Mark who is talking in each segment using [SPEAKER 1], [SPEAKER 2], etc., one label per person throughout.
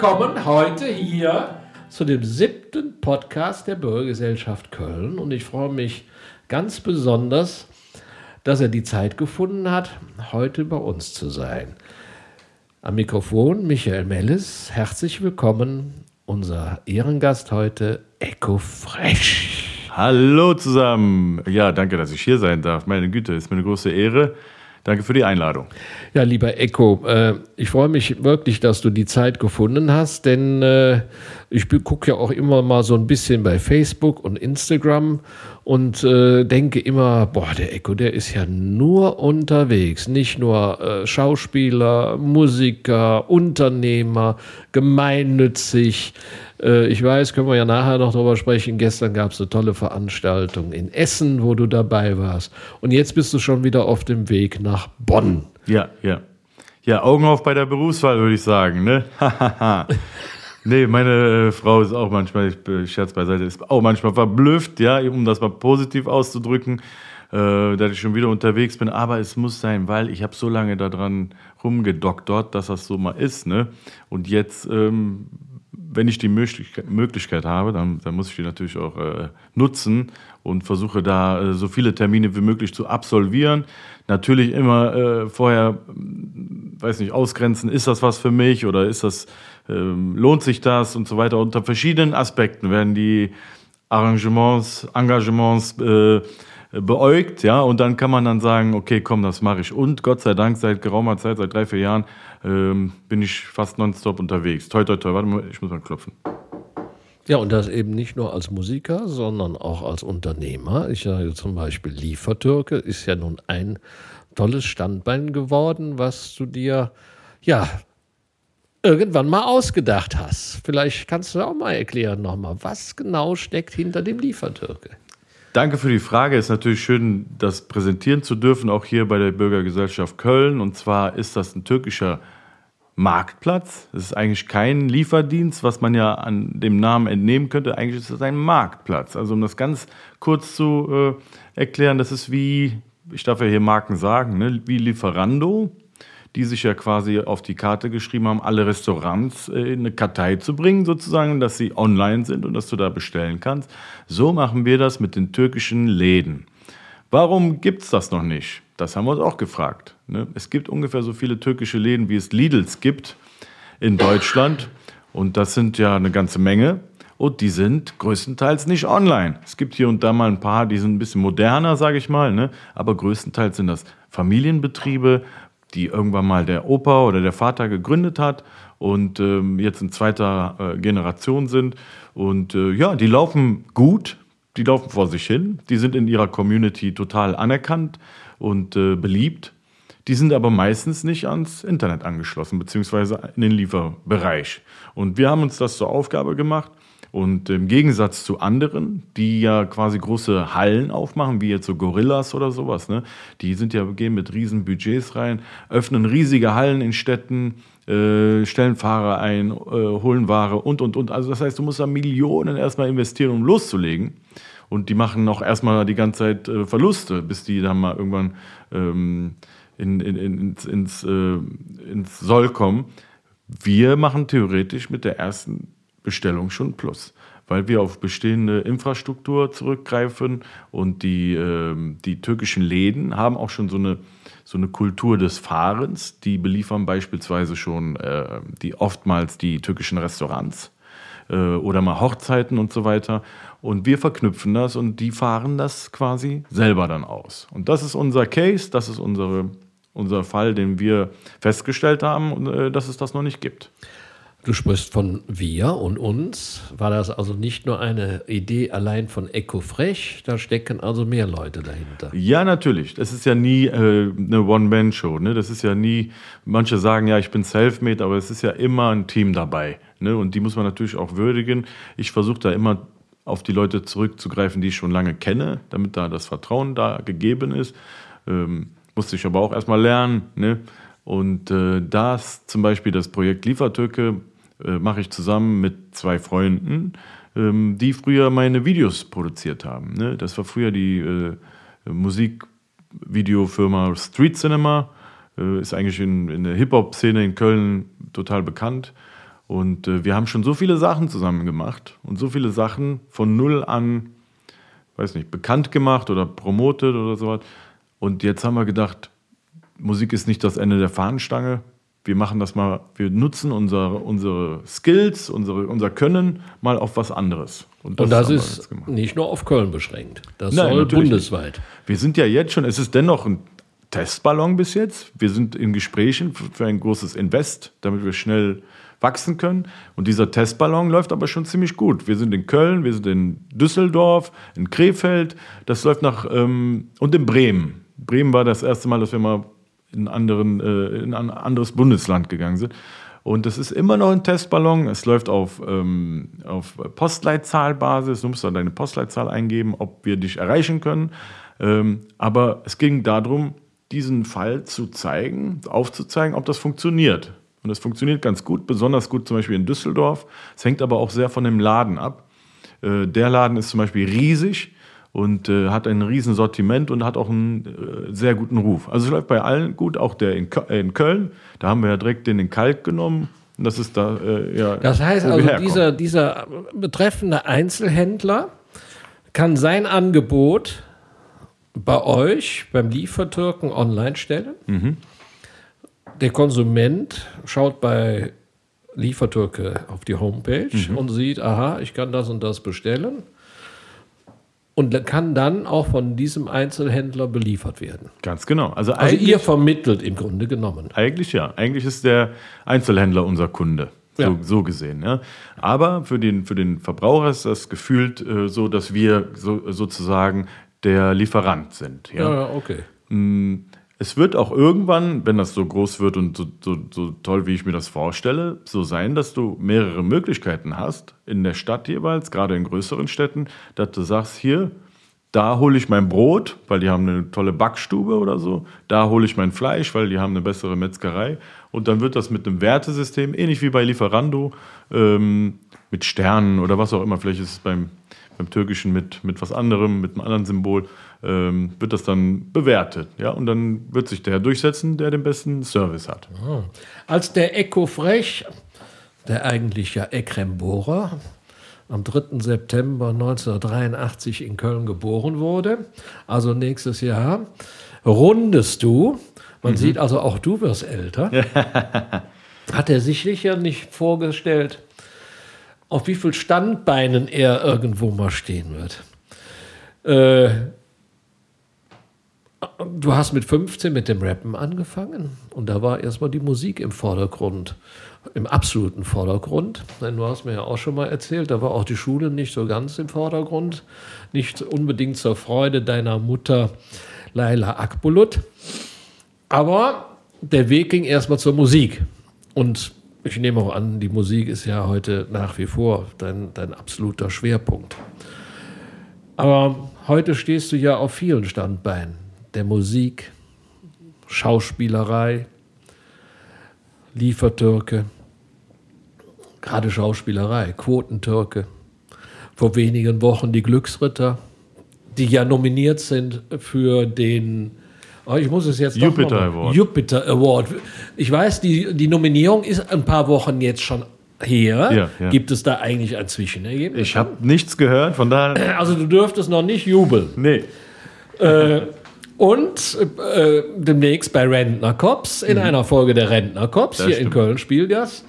[SPEAKER 1] willkommen heute hier zu dem siebten Podcast der Bürgergesellschaft Köln. Und ich freue mich ganz besonders, dass er die Zeit gefunden hat, heute bei uns zu sein. Am Mikrofon Michael Mellis. Herzlich willkommen, unser Ehrengast heute, Echo Fresh.
[SPEAKER 2] Hallo zusammen. Ja, danke, dass ich hier sein darf. Meine Güte, ist mir eine große Ehre. Danke für die Einladung.
[SPEAKER 1] Ja, lieber Echo, äh, ich freue mich wirklich, dass du die Zeit gefunden hast, denn äh, ich gucke ja auch immer mal so ein bisschen bei Facebook und Instagram und äh, denke immer, boah, der Echo, der ist ja nur unterwegs, nicht nur äh, Schauspieler, Musiker, Unternehmer, gemeinnützig. Äh, ich weiß, können wir ja nachher noch drüber sprechen. Gestern gab es eine tolle Veranstaltung in Essen, wo du dabei warst. Und jetzt bist du schon wieder auf dem Weg nach Bonn.
[SPEAKER 2] Ja, ja. Ja, Augen auf bei der Berufswahl, würde ich sagen. Ne? nee, meine äh, Frau ist auch manchmal, ich äh, scherz beiseite, ist auch manchmal verblüfft, ja, um das mal positiv auszudrücken, äh, dass ich schon wieder unterwegs bin. Aber es muss sein, weil ich habe so lange daran rumgedoktert, dass das so mal ist. Ne? Und jetzt ähm, wenn ich die Möglichkeit habe, dann, dann, muss ich die natürlich auch äh, nutzen und versuche da äh, so viele Termine wie möglich zu absolvieren. Natürlich immer äh, vorher, hm, weiß nicht, ausgrenzen, ist das was für mich oder ist das, ähm, lohnt sich das und so weiter. Unter verschiedenen Aspekten werden die Arrangements, Engagements äh, beäugt, ja, und dann kann man dann sagen, okay, komm, das mache ich. Und Gott sei Dank seit geraumer Zeit, seit drei, vier Jahren, ähm, bin ich fast nonstop unterwegs. Toi, toi, toi, warte mal, ich muss mal klopfen.
[SPEAKER 1] Ja, und das eben nicht nur als Musiker, sondern auch als Unternehmer. Ich sage zum Beispiel Liefertürke ist ja nun ein tolles Standbein geworden, was du dir, ja, irgendwann mal ausgedacht hast. Vielleicht kannst du auch mal erklären nochmal, was genau steckt hinter dem Liefertürke?
[SPEAKER 2] Danke für die Frage. Es ist natürlich schön, das präsentieren zu dürfen, auch hier bei der Bürgergesellschaft Köln. Und zwar ist das ein türkischer Marktplatz. Es ist eigentlich kein Lieferdienst, was man ja an dem Namen entnehmen könnte. Eigentlich ist es ein Marktplatz. Also um das ganz kurz zu äh, erklären, das ist wie, ich darf ja hier Marken sagen, ne, wie Lieferando die sich ja quasi auf die Karte geschrieben haben, alle Restaurants äh, in eine Kartei zu bringen, sozusagen, dass sie online sind und dass du da bestellen kannst. So machen wir das mit den türkischen Läden. Warum gibt es das noch nicht? Das haben wir uns auch gefragt. Ne? Es gibt ungefähr so viele türkische Läden, wie es Lidls gibt in Deutschland. Und das sind ja eine ganze Menge. Und die sind größtenteils nicht online. Es gibt hier und da mal ein paar, die sind ein bisschen moderner, sage ich mal. Ne? Aber größtenteils sind das Familienbetriebe, die irgendwann mal der Opa oder der Vater gegründet hat und ähm, jetzt in zweiter äh, Generation sind. Und äh, ja, die laufen gut, die laufen vor sich hin, die sind in ihrer Community total anerkannt und äh, beliebt. Die sind aber meistens nicht ans Internet angeschlossen, beziehungsweise in den Lieferbereich. Und wir haben uns das zur Aufgabe gemacht, und im Gegensatz zu anderen, die ja quasi große Hallen aufmachen, wie jetzt so Gorillas oder sowas, ne? die sind ja gehen mit riesen Budgets rein, öffnen riesige Hallen in Städten, äh, stellen Fahrer ein, äh, holen Ware und und und. Also das heißt, du musst da Millionen erstmal investieren, um loszulegen. Und die machen auch erstmal die ganze Zeit äh, Verluste, bis die dann mal irgendwann ähm, in, in, in, ins, ins, äh, ins Soll kommen. Wir machen theoretisch mit der ersten Bestellung schon Plus, weil wir auf bestehende Infrastruktur zurückgreifen und die, äh, die türkischen Läden haben auch schon so eine, so eine Kultur des Fahrens. Die beliefern beispielsweise schon äh, die oftmals die türkischen Restaurants äh, oder mal Hochzeiten und so weiter. Und wir verknüpfen das und die fahren das quasi selber dann aus. Und das ist unser Case, das ist unsere, unser Fall, den wir festgestellt haben, äh, dass es das noch nicht gibt.
[SPEAKER 1] Du sprichst von wir und uns. War das also nicht nur eine Idee allein von EcoFresh? Da stecken also mehr Leute dahinter.
[SPEAKER 2] Ja, natürlich. Das ist ja nie äh, eine One-Man-Show. Ne? Das ist ja nie, manche sagen ja, ich bin self-made, aber es ist ja immer ein Team dabei. Ne? Und die muss man natürlich auch würdigen. Ich versuche da immer auf die Leute zurückzugreifen, die ich schon lange kenne, damit da das Vertrauen da gegeben ist. Ähm, musste ich aber auch erstmal lernen. Ne? Und äh, das zum Beispiel das Projekt Liefertürke mache ich zusammen mit zwei Freunden, ähm, die früher meine Videos produziert haben. Ne? Das war früher die äh, Musikvideofirma Street Cinema, äh, ist eigentlich in, in der Hip-Hop-Szene in Köln total bekannt. Und äh, wir haben schon so viele Sachen zusammen gemacht und so viele Sachen von null an, weiß nicht, bekannt gemacht oder promotet oder sowas. Und jetzt haben wir gedacht, Musik ist nicht das Ende der Fahnenstange. Wir machen das mal, wir nutzen unsere, unsere Skills, unsere, unser Können mal auf was anderes.
[SPEAKER 1] Und das, Und das ist nicht nur auf Köln beschränkt. Das Nein, soll bundesweit. Nicht.
[SPEAKER 2] Wir sind ja jetzt schon, es ist dennoch ein Testballon bis jetzt. Wir sind in Gesprächen für ein großes Invest, damit wir schnell wachsen können. Und dieser Testballon läuft aber schon ziemlich gut. Wir sind in Köln, wir sind in Düsseldorf, in Krefeld. Das läuft nach ähm, und in Bremen. Bremen war das erste Mal, dass wir mal in, anderen, äh, in ein anderes Bundesland gegangen sind. Und das ist immer noch ein Testballon. Es läuft auf, ähm, auf Postleitzahlbasis. Du musst dann deine Postleitzahl eingeben, ob wir dich erreichen können. Ähm, aber es ging darum, diesen Fall zu zeigen, aufzuzeigen, ob das funktioniert. Und es funktioniert ganz gut, besonders gut zum Beispiel in Düsseldorf. Es hängt aber auch sehr von dem Laden ab. Äh, der Laden ist zum Beispiel riesig und äh, hat ein riesen Sortiment und hat auch einen äh, sehr guten Ruf. Also es läuft bei allen gut, auch der in, äh, in, Köln. Da haben wir ja direkt den in Kalk genommen. Das ist da, äh, ja.
[SPEAKER 1] Das heißt also, dieser, dieser betreffende Einzelhändler kann sein Angebot bei euch beim Liefertürken online stellen. Mhm. Der Konsument schaut bei Liefertürke auf die Homepage mhm. und sieht, aha, ich kann das und das bestellen und kann dann auch von diesem Einzelhändler beliefert werden.
[SPEAKER 2] Ganz genau.
[SPEAKER 1] Also, also ihr vermittelt im Grunde genommen.
[SPEAKER 2] Eigentlich ja. Eigentlich ist der Einzelhändler unser Kunde. So, ja. so gesehen. Ja. Aber für den, für den Verbraucher ist das gefühlt äh, so, dass wir so, sozusagen der Lieferant sind. Ja,
[SPEAKER 1] ja okay.
[SPEAKER 2] Es wird auch irgendwann, wenn das so groß wird und so, so, so, toll, wie ich mir das vorstelle, so sein, dass du mehrere Möglichkeiten hast in der Stadt jeweils, gerade in größeren Städten, dass du sagst, hier, da hole ich mein Brot, weil die haben eine tolle Backstube oder so. Da hole ich mein Fleisch, weil die haben eine bessere Metzgerei. Und dann wird das mit einem Wertesystem, ähnlich wie bei Lieferando, ähm, mit Sternen oder was auch immer. Vielleicht ist es beim, beim Türkischen mit, mit was anderem, mit einem anderen Symbol ähm, wird das dann bewertet. Ja? Und dann wird sich der durchsetzen, der den besten Service hat.
[SPEAKER 1] Oh. Als der Eco Frech, der eigentlich ja Ekrem Bohrer, am 3. September 1983 in Köln geboren wurde, also nächstes Jahr, rundest du, man mhm. sieht also auch du wirst älter, hat er sich sicher nicht vorgestellt, auf wie viel Standbeinen er irgendwo mal stehen wird. Äh, Du hast mit 15 mit dem Rappen angefangen und da war erstmal die Musik im Vordergrund, im absoluten Vordergrund. Du hast mir ja auch schon mal erzählt, da war auch die Schule nicht so ganz im Vordergrund, nicht unbedingt zur Freude deiner Mutter Laila Akbulut. Aber der Weg ging erstmal zur Musik. Und ich nehme auch an, die Musik ist ja heute nach wie vor dein, dein absoluter Schwerpunkt. Aber heute stehst du ja auf vielen Standbeinen der Musik, Schauspielerei, Liefertürke, gerade Schauspielerei, Quotentürke. Vor wenigen Wochen die Glücksritter, die ja nominiert sind für den Oh, ich muss es jetzt
[SPEAKER 2] Jupiter Award.
[SPEAKER 1] Jupiter Award. Ich weiß, die, die Nominierung ist ein paar Wochen jetzt schon her. Ja, ja. Gibt es da eigentlich ein Zwischenergebnis?
[SPEAKER 2] Ich habe nichts gehört, von daher.
[SPEAKER 1] Also du dürftest noch nicht jubeln.
[SPEAKER 2] Nee.
[SPEAKER 1] Äh, und äh, demnächst bei Rentner Cops, in mhm. einer Folge der Rentner Cops, das hier stimmt. in Köln spielt das.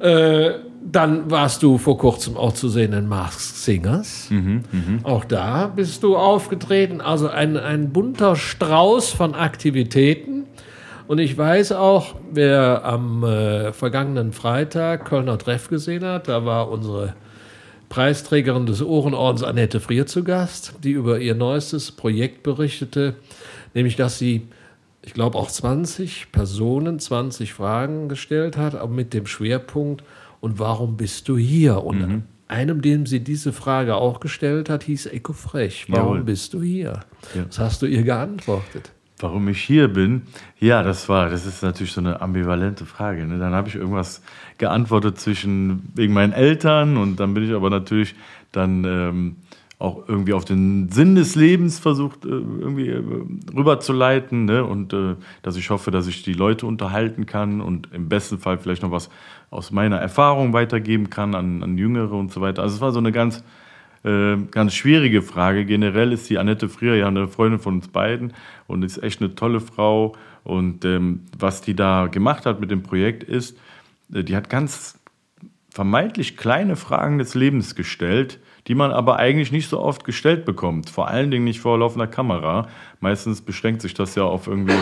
[SPEAKER 1] Äh, dann warst du vor kurzem auch zu sehen in Masked Singers. Mhm, mh. Auch da bist du aufgetreten. Also ein, ein bunter Strauß von Aktivitäten. Und ich weiß auch, wer am äh, vergangenen Freitag Kölner Treff gesehen hat, da war unsere Preisträgerin des Ohrenordens Annette Frier zu Gast, die über ihr neuestes Projekt berichtete, nämlich dass sie, ich glaube auch 20 Personen, 20 Fragen gestellt hat, aber mit dem Schwerpunkt, und warum bist du hier? Und mhm. einem, dem sie diese Frage auch gestellt hat, hieß Eko Frech. Warum Jawohl. bist du hier? Ja. Was hast du ihr geantwortet?
[SPEAKER 2] Warum ich hier bin? Ja, das war, das ist natürlich so eine ambivalente Frage. Ne? Dann habe ich irgendwas geantwortet zwischen wegen meinen Eltern und dann bin ich aber natürlich dann ähm, auch irgendwie auf den Sinn des Lebens versucht, äh, irgendwie äh, rüberzuleiten. Ne? Und äh, dass ich hoffe, dass ich die Leute unterhalten kann und im besten Fall vielleicht noch was aus meiner Erfahrung weitergeben kann an, an Jüngere und so weiter. Also es war so eine ganz, äh, ganz schwierige Frage. Generell ist die Annette Frier ja eine Freundin von uns beiden und ist echt eine tolle Frau. Und ähm, was die da gemacht hat mit dem Projekt ist, äh, die hat ganz vermeintlich kleine Fragen des Lebens gestellt, die man aber eigentlich nicht so oft gestellt bekommt. Vor allen Dingen nicht vor laufender Kamera. Meistens beschränkt sich das ja auf irgendwie,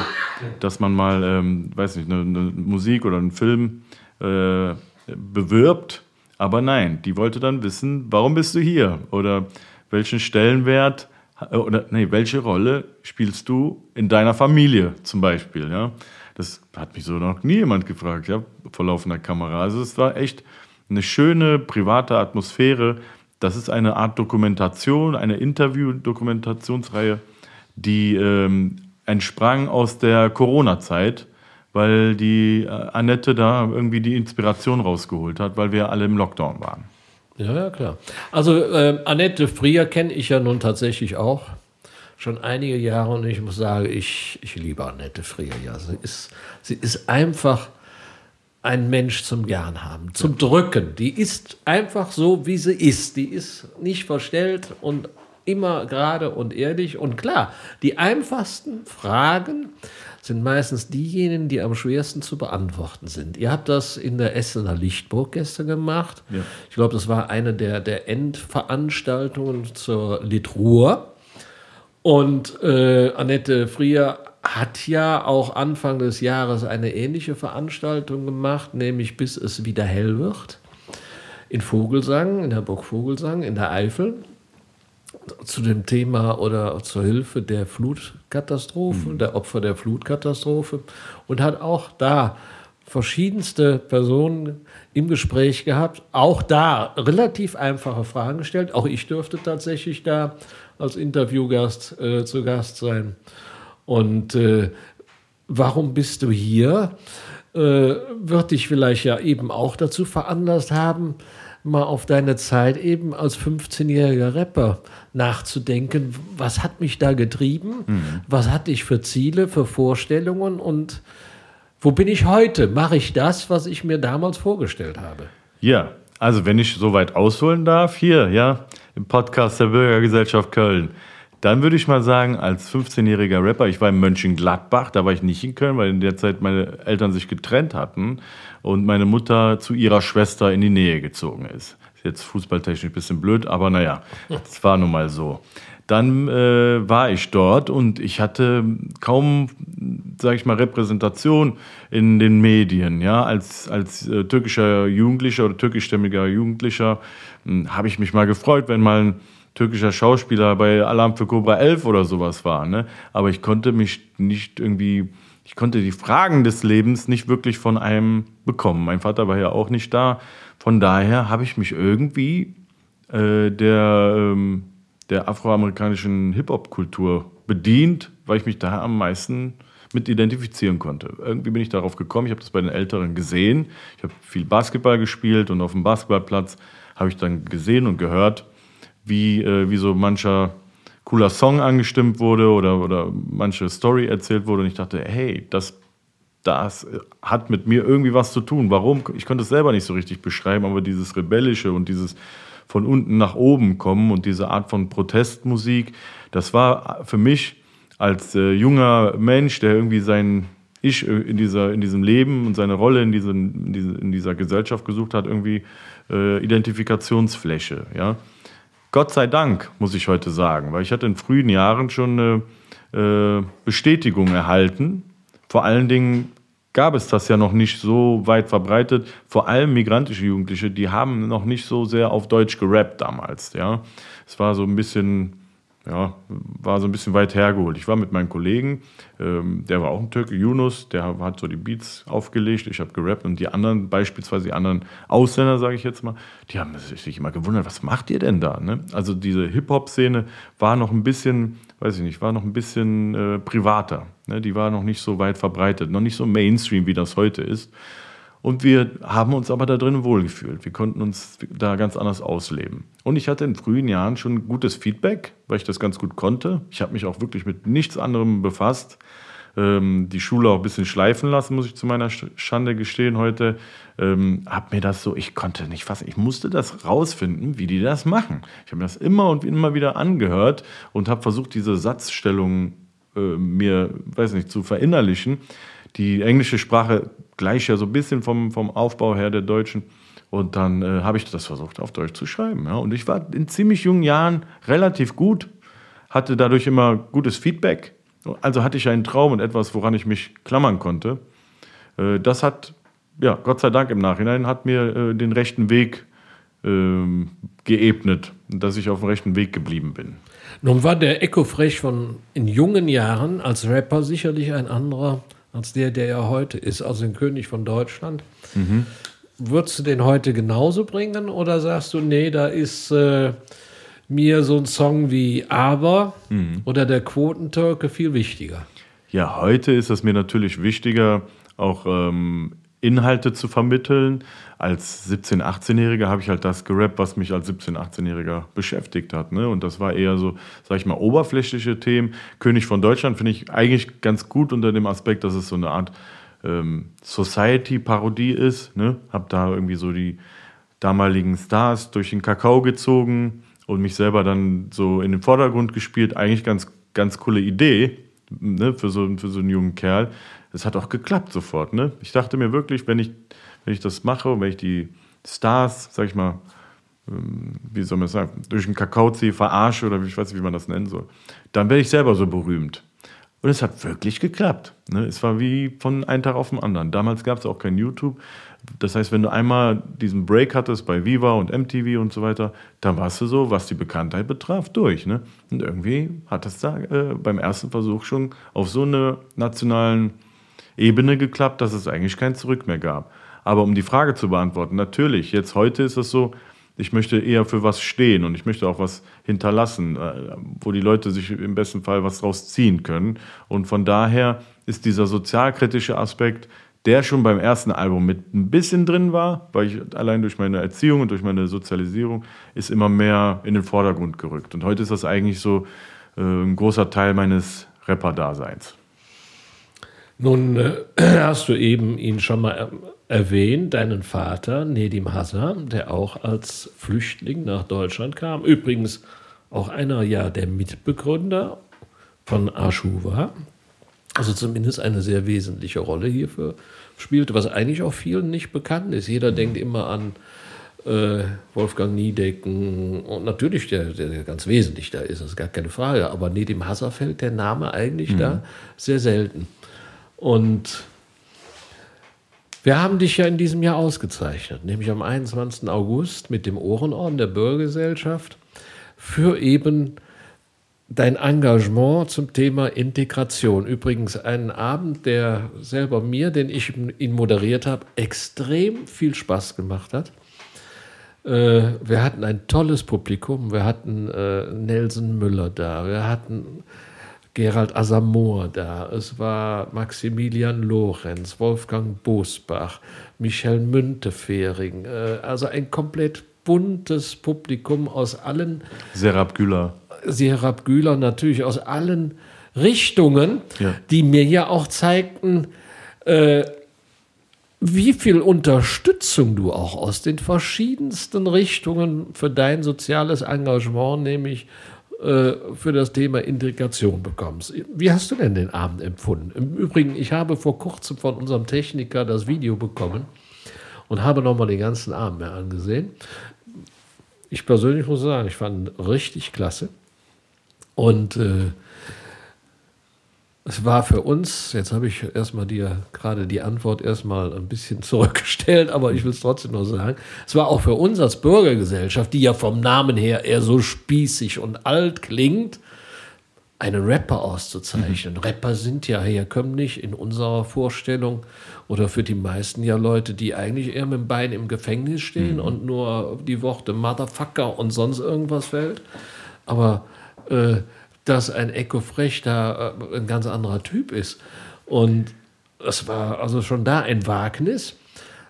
[SPEAKER 2] dass man mal, ähm, weiß nicht, eine, eine, Musik oder einen Film äh, bewirbt. Aber nein, die wollte dann wissen, warum bist du hier? Oder welchen Stellenwert äh, oder nee, welche Rolle spielst du in deiner Familie zum Beispiel? Ja? Das hat mich so noch nie jemand gefragt, ja, vor laufender Kamera. Also es war echt eine schöne private Atmosphäre, das ist eine Art Dokumentation, eine Interview-Dokumentationsreihe, die ähm, entsprang aus der Corona-Zeit, weil die äh, Annette da irgendwie die Inspiration rausgeholt hat, weil wir alle im Lockdown waren.
[SPEAKER 1] Ja, ja, klar. Also äh, Annette Frier kenne ich ja nun tatsächlich auch schon einige Jahre und ich muss sagen, ich, ich liebe Annette Frier. Ja, sie ist, sie ist einfach ein Mensch zum Gern haben, zum Drücken. Die ist einfach so, wie sie ist. Die ist nicht verstellt und immer gerade und ehrlich. Und klar, die einfachsten Fragen sind meistens diejenigen, die am schwersten zu beantworten sind. Ihr habt das in der Essener Lichtburg gestern gemacht. Ja. Ich glaube, das war eine der, der Endveranstaltungen zur Litruhr. Und äh, Annette Frier hat ja auch Anfang des Jahres eine ähnliche Veranstaltung gemacht, nämlich bis es wieder hell wird. In Vogelsang, in der Burg Vogelsang, in der Eifel, zu dem Thema oder zur Hilfe der Flutkatastrophe, mhm. der Opfer der Flutkatastrophe und hat auch da verschiedenste Personen im Gespräch gehabt, auch da relativ einfache Fragen gestellt. Auch ich dürfte tatsächlich da als Interviewgast äh, zu Gast sein. Und äh, warum bist du hier? Äh, wird dich vielleicht ja eben auch dazu veranlasst haben, mal auf deine Zeit eben als 15-jähriger Rapper nachzudenken. Was hat mich da getrieben? Mhm. Was hatte ich für Ziele, für Vorstellungen und wo bin ich heute? Mache ich das, was ich mir damals vorgestellt habe?
[SPEAKER 2] Ja, also wenn ich so weit ausholen darf, hier, ja, im Podcast der Bürgergesellschaft Köln. Dann würde ich mal sagen, als 15-jähriger Rapper, ich war in Mönchengladbach, da war ich nicht in Köln, weil in der Zeit meine Eltern sich getrennt hatten und meine Mutter zu ihrer Schwester in die Nähe gezogen ist. Ist jetzt fußballtechnisch ein bisschen blöd, aber naja, es war nun mal so. Dann äh, war ich dort und ich hatte kaum, sage ich mal, Repräsentation in den Medien. Ja, als als äh, türkischer Jugendlicher oder türkischstämmiger Jugendlicher hm, habe ich mich mal gefreut, wenn mal ein türkischer Schauspieler bei Alarm für Cobra 11 oder sowas war. Ne? Aber ich konnte mich nicht irgendwie, ich konnte die Fragen des Lebens nicht wirklich von einem bekommen. Mein Vater war ja auch nicht da. Von daher habe ich mich irgendwie äh, der, ähm, der afroamerikanischen Hip-Hop-Kultur bedient, weil ich mich da am meisten mit identifizieren konnte. Irgendwie bin ich darauf gekommen, ich habe das bei den Älteren gesehen. Ich habe viel Basketball gespielt und auf dem Basketballplatz habe ich dann gesehen und gehört, wie, äh, wie so mancher cooler Song angestimmt wurde oder, oder manche Story erzählt wurde. Und ich dachte, hey, das, das hat mit mir irgendwie was zu tun. Warum? Ich konnte es selber nicht so richtig beschreiben, aber dieses Rebellische und dieses von unten nach oben kommen und diese Art von Protestmusik, das war für mich als äh, junger Mensch, der irgendwie sein Ich in, dieser, in diesem Leben und seine Rolle in, diesen, in, diese, in dieser Gesellschaft gesucht hat, irgendwie äh, Identifikationsfläche. Ja? Gott sei Dank, muss ich heute sagen, weil ich hatte in frühen Jahren schon eine äh, Bestätigung erhalten. Vor allen Dingen gab es das ja noch nicht so weit verbreitet. Vor allem migrantische Jugendliche, die haben noch nicht so sehr auf Deutsch gerappt damals. Ja, es war so ein bisschen ja, war so ein bisschen weit hergeholt. Ich war mit meinen Kollegen, ähm, der war auch ein Türke, Yunus, der hat so die Beats aufgelegt, ich habe gerappt und die anderen, beispielsweise die anderen Ausländer, sage ich jetzt mal, die haben sich immer gewundert, was macht ihr denn da? Ne? Also diese Hip-Hop-Szene war noch ein bisschen, weiß ich nicht, war noch ein bisschen äh, privater. Ne? Die war noch nicht so weit verbreitet, noch nicht so Mainstream, wie das heute ist. Und wir haben uns aber da drin wohlgefühlt. Wir konnten uns da ganz anders ausleben. Und ich hatte in frühen Jahren schon gutes Feedback, weil ich das ganz gut konnte. Ich habe mich auch wirklich mit nichts anderem befasst. Ähm, die Schule auch ein bisschen schleifen lassen, muss ich zu meiner Schande gestehen heute. Ähm, hab mir das so, ich konnte nicht fassen, ich musste das rausfinden, wie die das machen. Ich habe mir das immer und immer wieder angehört und habe versucht, diese Satzstellung äh, mir, weiß nicht, zu verinnerlichen. Die englische Sprache gleich ja so ein bisschen vom, vom Aufbau her der deutschen. Und dann äh, habe ich das versucht, auf Deutsch zu schreiben. Ja. Und ich war in ziemlich jungen Jahren relativ gut, hatte dadurch immer gutes Feedback. Also hatte ich einen Traum und etwas, woran ich mich klammern konnte. Äh, das hat, ja, Gott sei Dank im Nachhinein, hat mir äh, den rechten Weg ähm, geebnet, dass ich auf dem rechten Weg geblieben bin.
[SPEAKER 1] Nun war der Echo Frech von in jungen Jahren als Rapper sicherlich ein anderer als der, der er heute ist, also ein König von Deutschland. Mhm. Würdest du den heute genauso bringen oder sagst du, nee, da ist äh, mir so ein Song wie Aber mhm. oder der Quotentürke viel wichtiger?
[SPEAKER 2] Ja, heute ist es mir natürlich wichtiger, auch ähm, Inhalte zu vermitteln. Als 17-, 18-Jähriger habe ich halt das gerappt, was mich als 17-, 18-Jähriger beschäftigt hat. Ne? Und das war eher so, sag ich mal, oberflächliche Themen. König von Deutschland finde ich eigentlich ganz gut unter dem Aspekt, dass es so eine Art ähm, Society-Parodie ist. Ne? Habe da irgendwie so die damaligen Stars durch den Kakao gezogen und mich selber dann so in den Vordergrund gespielt. Eigentlich ganz, ganz coole Idee ne? für, so, für so einen jungen Kerl es hat auch geklappt sofort. Ne? Ich dachte mir wirklich, wenn ich, wenn ich das mache und wenn ich die Stars, sag ich mal, ähm, wie soll man sagen, durch den Kakao ziehe, verarsche oder ich weiß nicht, wie man das nennen soll, dann werde ich selber so berühmt. Und es hat wirklich geklappt. Ne? Es war wie von einem Tag auf den anderen. Damals gab es auch kein YouTube. Das heißt, wenn du einmal diesen Break hattest bei Viva und MTV und so weiter, dann warst du so, was die Bekanntheit betraf, durch. Ne? Und irgendwie hat das da äh, beim ersten Versuch schon auf so einer nationalen Ebene geklappt, dass es eigentlich kein Zurück mehr gab. Aber um die Frage zu beantworten, natürlich, jetzt heute ist es so, ich möchte eher für was stehen und ich möchte auch was hinterlassen, äh, wo die Leute sich im besten Fall was draus ziehen können. Und von daher ist dieser sozialkritische Aspekt, der schon beim ersten Album mit ein bisschen drin war, weil ich allein durch meine Erziehung und durch meine Sozialisierung ist immer mehr in den Vordergrund gerückt. Und heute ist das eigentlich so äh, ein großer Teil meines Rapper-Daseins.
[SPEAKER 1] Nun äh, hast du eben ihn schon mal erwähnt, deinen Vater, Nedim Hassan, der auch als Flüchtling nach Deutschland kam. Übrigens auch einer ja der Mitbegründer von Ashuva. Also zumindest eine sehr wesentliche Rolle hierfür spielte, was eigentlich auch vielen nicht bekannt ist. Jeder denkt immer an äh, Wolfgang Niedecken und natürlich, der, der ganz wesentlich da ist, das ist gar keine Frage. Aber Nedim Hassan fällt der Name eigentlich mhm. da sehr selten. Und wir haben dich ja in diesem Jahr ausgezeichnet, nämlich am 21. August mit dem Ohrenorden der Bürgergesellschaft für eben dein Engagement zum Thema Integration. Übrigens ein Abend, der selber mir, den ich ihn moderiert habe, extrem viel Spaß gemacht hat. Äh, wir hatten ein tolles Publikum. Wir hatten äh, Nelson Müller da. Wir hatten Gerald Asamoah da, es war Maximilian Lorenz, Wolfgang Bosbach, Michel Müntefering, äh, also ein komplett buntes Publikum aus allen.
[SPEAKER 2] Serap Güler.
[SPEAKER 1] Serap Güler natürlich aus allen Richtungen, ja. die mir ja auch zeigten, äh, wie viel Unterstützung du auch aus den verschiedensten Richtungen für dein soziales Engagement, nämlich für das Thema Integration bekommst. Wie hast du denn den Abend empfunden? Im Übrigen, ich habe vor kurzem von unserem Techniker das Video bekommen und habe nochmal den ganzen Abend mehr angesehen. Ich persönlich muss sagen, ich fand richtig klasse. Und äh, es war für uns, jetzt habe ich erstmal dir gerade die Antwort erstmal ein bisschen zurückgestellt, aber ich will es trotzdem nur sagen, es war auch für uns als Bürgergesellschaft, die ja vom Namen her eher so spießig und alt klingt, einen Rapper auszuzeichnen. Mhm. Rapper sind ja herkömmlich in unserer Vorstellung oder für die meisten ja Leute, die eigentlich eher mit dem Bein im Gefängnis stehen mhm. und nur die Worte Motherfucker und sonst irgendwas fällt. Aber äh, dass ein Echo Frech da äh, ein ganz anderer Typ ist. Und es war also schon da ein Wagnis.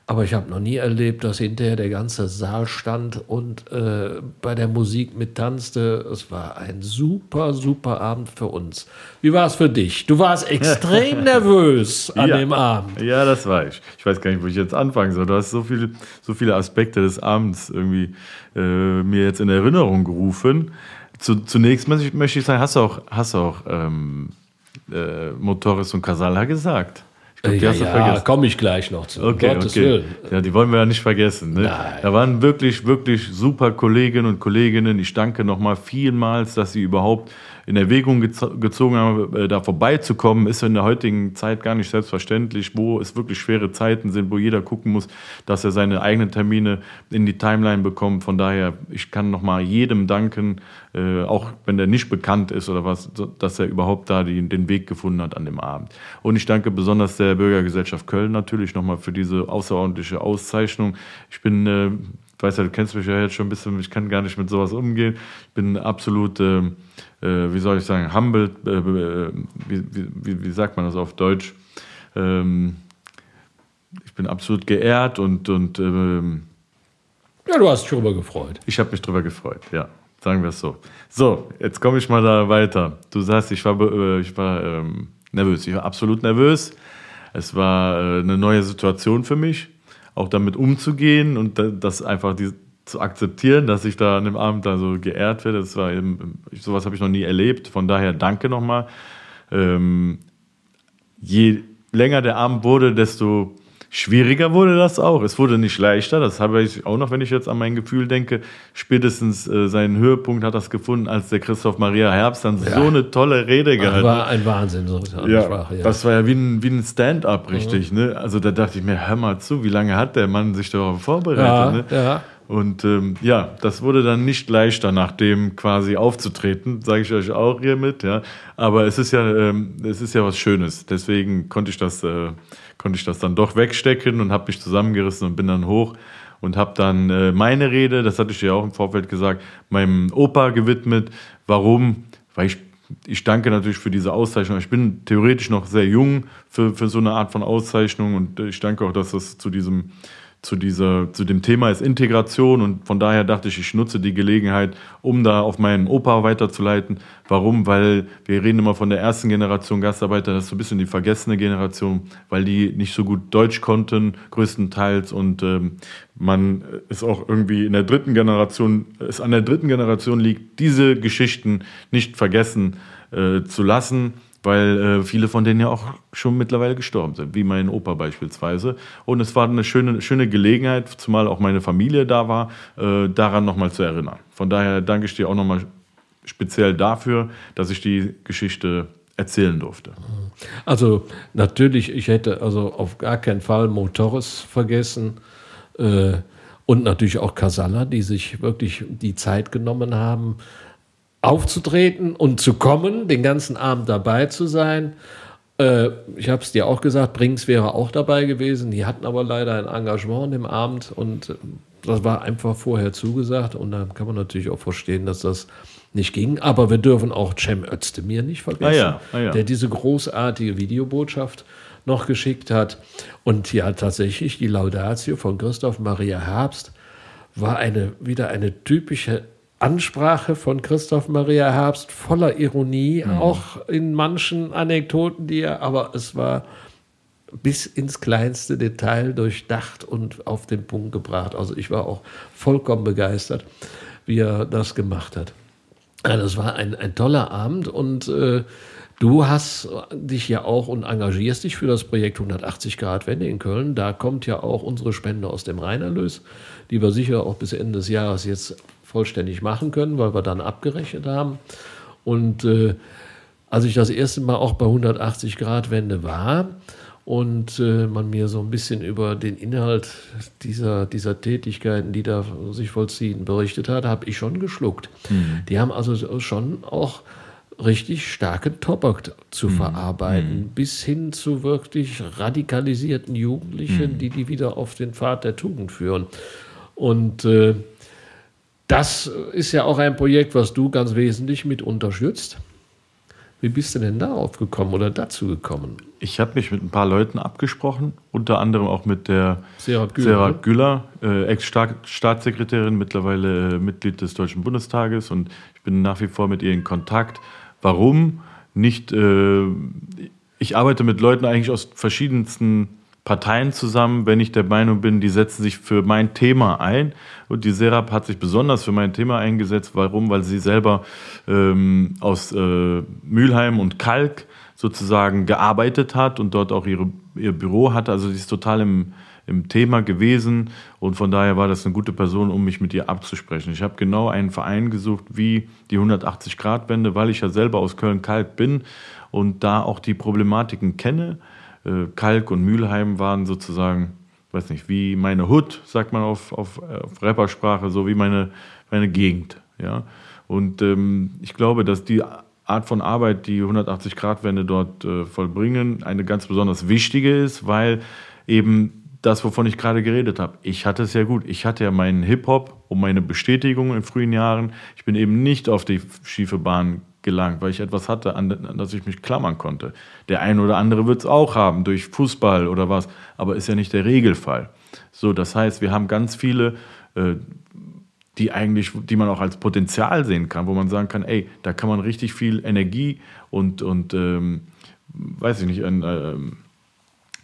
[SPEAKER 1] Aber ich habe noch nie erlebt, dass hinterher der ganze Saal stand und äh, bei der Musik mittanzte. Es war ein super, super Abend für uns. Wie war es für dich? Du warst extrem nervös an
[SPEAKER 2] ja.
[SPEAKER 1] dem Abend.
[SPEAKER 2] Ja, das war ich. Ich weiß gar nicht, wo ich jetzt anfangen soll. Du hast so viele, so viele Aspekte des Abends irgendwie äh, mir jetzt in Erinnerung gerufen. Zu, zunächst möchte ich sagen, hast du auch, hast du auch ähm, äh, Motoris und Casala gesagt?
[SPEAKER 1] Glaub, ja, ja komme ich gleich noch zu.
[SPEAKER 2] Okay, Gottes okay. Willen. Ja, die wollen wir ja nicht vergessen. Ne? Da waren wirklich, wirklich super Kolleginnen und Kolleginnen. Ich danke nochmal vielmals, dass sie überhaupt in Erwägung gezogen haben, äh, da vorbeizukommen, ist in der heutigen Zeit gar nicht selbstverständlich, wo es wirklich schwere Zeiten sind, wo jeder gucken muss, dass er seine eigenen Termine in die Timeline bekommt. Von daher, ich kann nochmal jedem danken, äh, auch wenn der nicht bekannt ist oder was, dass er überhaupt da den Weg gefunden hat an dem Abend. Und ich danke besonders der Bürgergesellschaft Köln natürlich nochmal für diese außerordentliche Auszeichnung. Ich bin äh, ich weiß ja, du kennst mich ja jetzt schon ein bisschen, ich kann gar nicht mit sowas umgehen. Ich bin absolut, äh, wie soll ich sagen, humbled, äh, äh wie, wie, wie, sagt man das auf Deutsch? Ähm, ich bin absolut geehrt und. und ähm,
[SPEAKER 1] ja, du hast dich darüber gefreut.
[SPEAKER 2] Ich habe mich darüber gefreut, ja. Sagen wir es so. So, jetzt komme ich mal da weiter. Du sagst, ich war, äh, ich war ähm, nervös. Ich war absolut nervös. Es war äh, eine neue Situation für mich auch damit umzugehen und das einfach die, zu akzeptieren, dass ich da an dem Abend da so geehrt werde. Das war eben, sowas habe ich noch nie erlebt. Von daher danke nochmal. Ähm, je länger der Abend wurde, desto Schwieriger wurde das auch. Es wurde nicht leichter. Das habe ich auch noch, wenn ich jetzt an mein Gefühl denke. Spätestens äh, seinen Höhepunkt hat das gefunden, als der Christoph Maria Herbst dann ja. so eine tolle Rede gehalten hat.
[SPEAKER 1] Das war ein Wahnsinn. So
[SPEAKER 2] ja, Sprache, ja. Das war ja wie ein, wie ein Stand-up, richtig. Mhm. Ne? Also da dachte ich mir, hör mal zu, wie lange hat der Mann sich darauf vorbereitet? Ja, ne? ja. Und ähm, ja, das wurde dann nicht leichter, nach dem quasi aufzutreten, sage ich euch auch hiermit. Ja, aber es ist ja, ähm, es ist ja was Schönes. Deswegen konnte ich das, äh, konnte ich das dann doch wegstecken und habe mich zusammengerissen und bin dann hoch und habe dann äh, meine Rede, das hatte ich ja auch im Vorfeld gesagt, meinem Opa gewidmet. Warum? Weil ich ich danke natürlich für diese Auszeichnung. Ich bin theoretisch noch sehr jung für, für so eine Art von Auszeichnung und ich danke auch, dass das zu diesem zu, dieser, zu dem Thema ist Integration und von daher dachte ich, ich nutze die Gelegenheit, um da auf meinen Opa weiterzuleiten. Warum? Weil wir reden immer von der ersten Generation Gastarbeiter, das ist so ein bisschen die vergessene Generation, weil die nicht so gut Deutsch konnten, größtenteils und ähm, man ist auch irgendwie in der dritten Generation, es an der dritten Generation liegt, diese Geschichten nicht vergessen äh, zu lassen weil äh, viele von denen ja auch schon mittlerweile gestorben sind, wie mein Opa beispielsweise. Und es war eine schöne, schöne Gelegenheit, zumal auch meine Familie da war, äh, daran nochmal zu erinnern. Von daher danke ich dir auch nochmal speziell dafür, dass ich die Geschichte erzählen durfte.
[SPEAKER 1] Also natürlich, ich hätte also auf gar keinen Fall Motores vergessen äh, und natürlich auch Casalla, die sich wirklich die Zeit genommen haben, aufzutreten und zu kommen, den ganzen Abend dabei zu sein. Äh, ich habe es dir auch gesagt, Brings wäre auch dabei gewesen. Die hatten aber leider ein Engagement im Abend und äh, das war einfach vorher zugesagt. Und da kann man natürlich auch verstehen, dass das nicht ging. Aber wir dürfen auch Cem Özdemir nicht vergessen, ah ja, ah ja. der diese großartige Videobotschaft noch geschickt hat. Und ja, tatsächlich, die Laudatio von Christoph Maria Herbst war eine, wieder eine typische Ansprache von Christoph Maria Herbst voller Ironie, mhm. auch in manchen Anekdoten, die er, aber es war bis ins kleinste Detail durchdacht und auf den Punkt gebracht. Also ich war auch vollkommen begeistert, wie er das gemacht hat. Ja, das war ein, ein toller Abend und äh, du hast dich ja auch und engagierst dich für das Projekt 180 Grad Wende in Köln. Da kommt ja auch unsere Spende aus dem Rheinerlös, die wir sicher auch bis Ende des Jahres jetzt vollständig machen können, weil wir dann abgerechnet haben. Und äh, als ich das erste Mal auch bei 180 Grad Wende war und äh, man mir so ein bisschen über den Inhalt dieser, dieser Tätigkeiten, die da sich vollziehen, berichtet hat, habe ich schon geschluckt. Mhm. Die haben also schon auch richtig starken Tobak zu mhm. verarbeiten, mhm. bis hin zu wirklich radikalisierten Jugendlichen, mhm. die die wieder auf den Pfad der Tugend führen. Und äh, das ist ja auch ein Projekt, was du ganz wesentlich mit unterstützt. Wie bist du denn darauf gekommen oder dazu gekommen?
[SPEAKER 2] Ich habe mich mit ein paar Leuten abgesprochen, unter anderem auch mit der
[SPEAKER 1] Sarah Güller,
[SPEAKER 2] Sarah
[SPEAKER 1] ne?
[SPEAKER 2] Güller äh, Ex-Staatssekretärin, mittlerweile äh, Mitglied des Deutschen Bundestages und ich bin nach wie vor mit ihr in Kontakt. Warum? Nicht, äh, ich arbeite mit Leuten eigentlich aus verschiedensten Parteien zusammen, wenn ich der Meinung bin, die setzen sich für mein Thema ein. Und die Serap hat sich besonders für mein Thema eingesetzt. Warum? Weil sie selber ähm, aus äh, Mülheim und Kalk sozusagen gearbeitet hat und dort auch ihre, ihr Büro hatte. Also sie ist total im, im Thema gewesen und von daher war das eine gute Person, um mich mit ihr abzusprechen. Ich habe genau einen Verein gesucht wie die 180-Grad-Wende, weil ich ja selber aus Köln-Kalk bin und da auch die Problematiken kenne äh, Kalk und Mülheim waren sozusagen, weiß nicht, wie meine Hut, sagt man auf, auf, auf Rappersprache, so wie meine, meine Gegend. Ja? Und ähm, ich glaube, dass die Art von Arbeit, die 180-Grad-Wende dort äh, vollbringen, eine ganz besonders wichtige ist, weil eben das, wovon ich gerade geredet habe. Ich hatte es ja gut. Ich hatte ja meinen Hip-Hop und meine Bestätigung in frühen Jahren. Ich bin eben nicht auf die schiefe Bahn gelangt, weil ich etwas hatte, an, das ich mich klammern konnte. Der eine oder andere wird es auch haben, durch Fußball oder was, aber ist ja nicht der Regelfall. So, das heißt, wir haben ganz viele, äh, die eigentlich, die man auch als Potenzial sehen kann, wo man sagen kann, ey, da kann man richtig viel Energie und, und ähm, weiß ich nicht, ein, äh,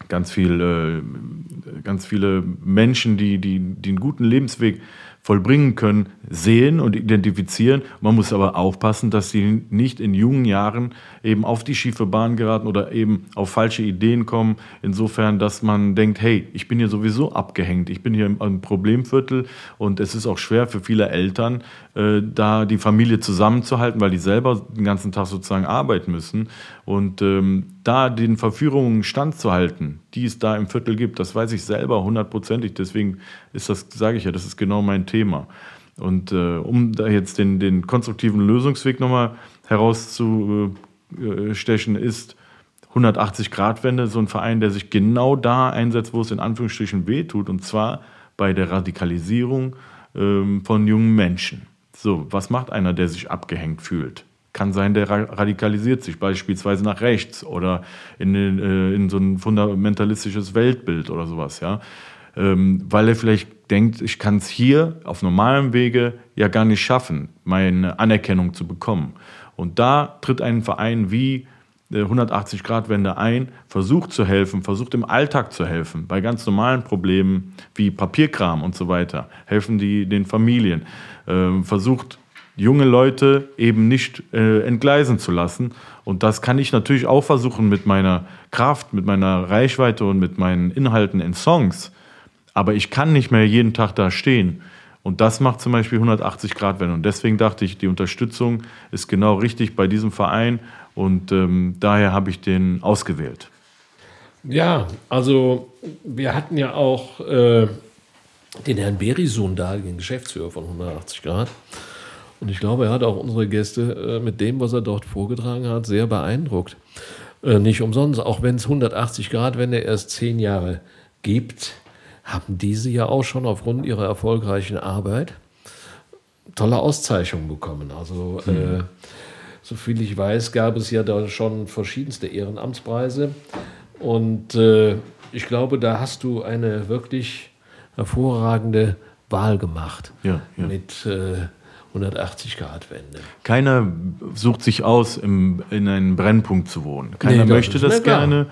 [SPEAKER 2] ganz viel, äh, ganz viele Menschen, die, die, die einen guten Lebensweg vollbringen können, sehen und identifizieren. Man muss aber aufpassen, dass sie nicht in jungen Jahren eben auf die schiefe Bahn geraten oder eben auf falsche Ideen kommen. Insofern, dass man denkt, hey, ich bin hier sowieso abgehängt, ich bin hier im Problemviertel und es ist auch schwer für viele Eltern, äh, da die Familie zusammenzuhalten, weil die selber den ganzen Tag sozusagen arbeiten müssen. Und ähm, da den Verführungen standzuhalten, die es da im Viertel gibt, das weiß ich selber hundertprozentig. Deswegen ist das, sage ich ja, das ist genau mein Thema. Und äh, um da jetzt den, den konstruktiven Lösungsweg nochmal herauszustechen, ist 180-Grad-Wende so ein Verein, der sich genau da einsetzt, wo es in Anführungsstrichen wehtut, und zwar bei der Radikalisierung ähm, von jungen Menschen. So, was macht einer, der sich abgehängt fühlt? Kann sein, der radikalisiert sich beispielsweise nach rechts oder in, äh, in so ein fundamentalistisches Weltbild oder sowas, ja. Ähm, weil er vielleicht denkt, ich kann es hier auf normalem Wege ja gar nicht schaffen, meine Anerkennung zu bekommen. Und da tritt ein Verein wie 180-Grad-Wende äh, ein, versucht zu helfen, versucht im Alltag zu helfen, bei ganz normalen Problemen wie Papierkram und so weiter, helfen die den Familien, äh, versucht junge Leute eben nicht äh, entgleisen zu lassen. Und das kann ich natürlich auch versuchen mit meiner Kraft, mit meiner Reichweite und mit meinen Inhalten in Songs. Aber ich kann nicht mehr jeden Tag da stehen. Und das macht zum Beispiel 180 Grad Wende. Und deswegen dachte ich, die Unterstützung ist genau richtig bei diesem Verein. Und ähm, daher habe ich den ausgewählt.
[SPEAKER 1] Ja, also wir hatten ja auch äh, den Herrn Berisun da, den Geschäftsführer von 180 Grad. Und ich glaube, er hat auch unsere Gäste äh, mit dem, was er dort vorgetragen hat, sehr beeindruckt. Äh, nicht umsonst, auch wenn es 180 Grad Wende erst zehn Jahre gibt, haben diese ja auch schon aufgrund ihrer erfolgreichen Arbeit tolle Auszeichnungen bekommen. Also, mhm. äh, soviel ich weiß, gab es ja da schon verschiedenste Ehrenamtspreise. Und äh, ich glaube, da hast du eine wirklich hervorragende Wahl gemacht.
[SPEAKER 2] Ja, ja.
[SPEAKER 1] Mit äh, 180 Grad Wende.
[SPEAKER 2] Keiner sucht sich aus, im, in einem Brennpunkt zu wohnen. Keiner nee, möchte das gerne.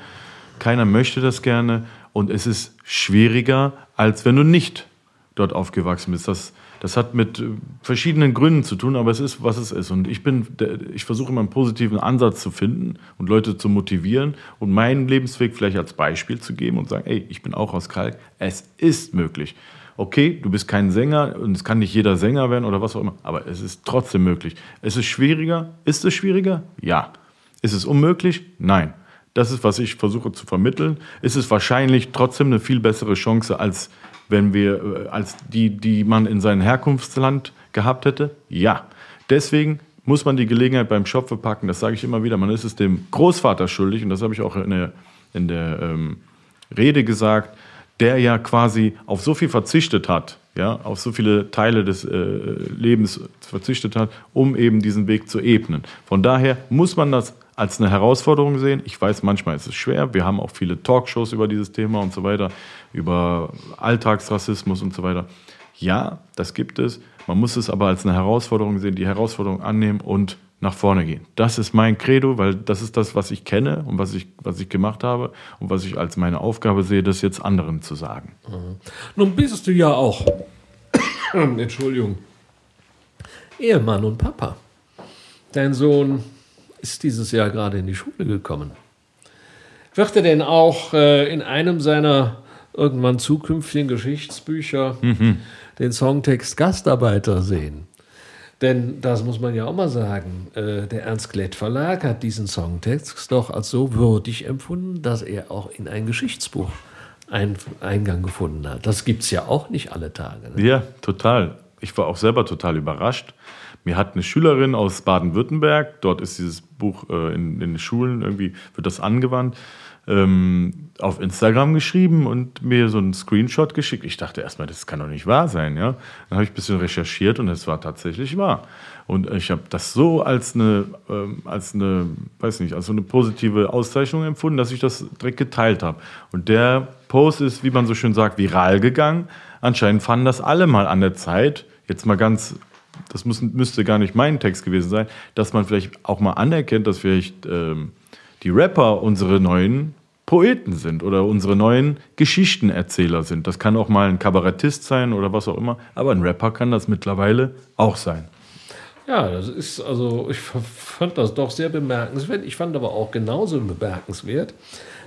[SPEAKER 2] Keiner möchte das gerne. Und es ist schwieriger, als wenn du nicht dort aufgewachsen bist. Das, das hat mit äh, verschiedenen Gründen zu tun, aber es ist, was es ist. Und ich bin, ich versuche immer einen positiven Ansatz zu finden und Leute zu motivieren und meinen Lebensweg vielleicht als Beispiel zu geben und sagen, ey, ich bin auch aus Kalk. Es ist möglich okay, du bist kein Sänger und es kann nicht jeder Sänger werden oder was auch immer, aber es ist trotzdem möglich. Es ist schwieriger. Ist es schwieriger? Ja. Ist es unmöglich? Nein. Das ist, was ich versuche zu vermitteln. Ist es wahrscheinlich trotzdem eine viel bessere Chance, als wenn wir, äh, als die, die man in seinem Herkunftsland gehabt hätte? Ja. Deswegen muss man die Gelegenheit beim Schopfe packen. Das sage ich immer wieder. Man ist es dem Großvater schuldig und das habe ich auch in der, in der ähm, Rede gesagt der ja quasi auf so viel verzichtet hat, ja, auf so viele Teile des äh, Lebens verzichtet hat, um eben diesen Weg zu ebnen. Von daher muss man das als eine Herausforderung sehen. Ich weiß, manchmal ist es schwer. Wir haben auch viele Talkshows über dieses Thema und so weiter, über Alltagsrassismus und so weiter. Ja, das gibt es. Man muss es aber als eine Herausforderung sehen, die Herausforderung annehmen und nach vorne gehen. Das ist mein Credo, weil das ist das, was ich kenne und was ich, was ich gemacht habe und was ich als meine Aufgabe sehe, das jetzt anderen zu sagen.
[SPEAKER 1] Mhm. Nun bist du ja auch, Entschuldigung, Ehemann und Papa. Dein Sohn ist dieses Jahr gerade in die Schule gekommen. Wird er denn auch äh, in einem seiner irgendwann zukünftigen Geschichtsbücher mhm. den Songtext Gastarbeiter sehen? Denn das muss man ja auch mal sagen. Äh, der Ernst Klett Verlag hat diesen Songtext doch als so würdig empfunden, dass er auch in ein Geschichtsbuch ein, Eingang gefunden hat. Das gibt es ja auch nicht alle Tage.
[SPEAKER 2] Ne? Ja, total. Ich war auch selber total überrascht. Mir hat eine Schülerin aus Baden-Württemberg, dort ist dieses Buch äh, in, in den Schulen irgendwie, wird das angewandt, ähm, auf Instagram geschrieben und mir so einen Screenshot geschickt. Ich dachte erstmal, das kann doch nicht wahr sein. Ja? Dann habe ich ein bisschen recherchiert und es war tatsächlich wahr. Und ich habe das so als eine, ähm, als eine, weiß nicht, als so eine positive Auszeichnung empfunden, dass ich das direkt geteilt habe. Und der Post ist, wie man so schön sagt, viral gegangen. Anscheinend fanden das alle mal an der Zeit, jetzt mal ganz das muss, müsste gar nicht mein Text gewesen sein, dass man vielleicht auch mal anerkennt, dass vielleicht ähm, die Rapper unsere neuen Poeten sind oder unsere neuen Geschichtenerzähler sind. Das kann auch mal ein Kabarettist sein oder was auch immer, aber ein Rapper kann das mittlerweile auch sein.
[SPEAKER 1] Ja, das ist also, ich fand das doch sehr bemerkenswert. Ich fand aber auch genauso bemerkenswert,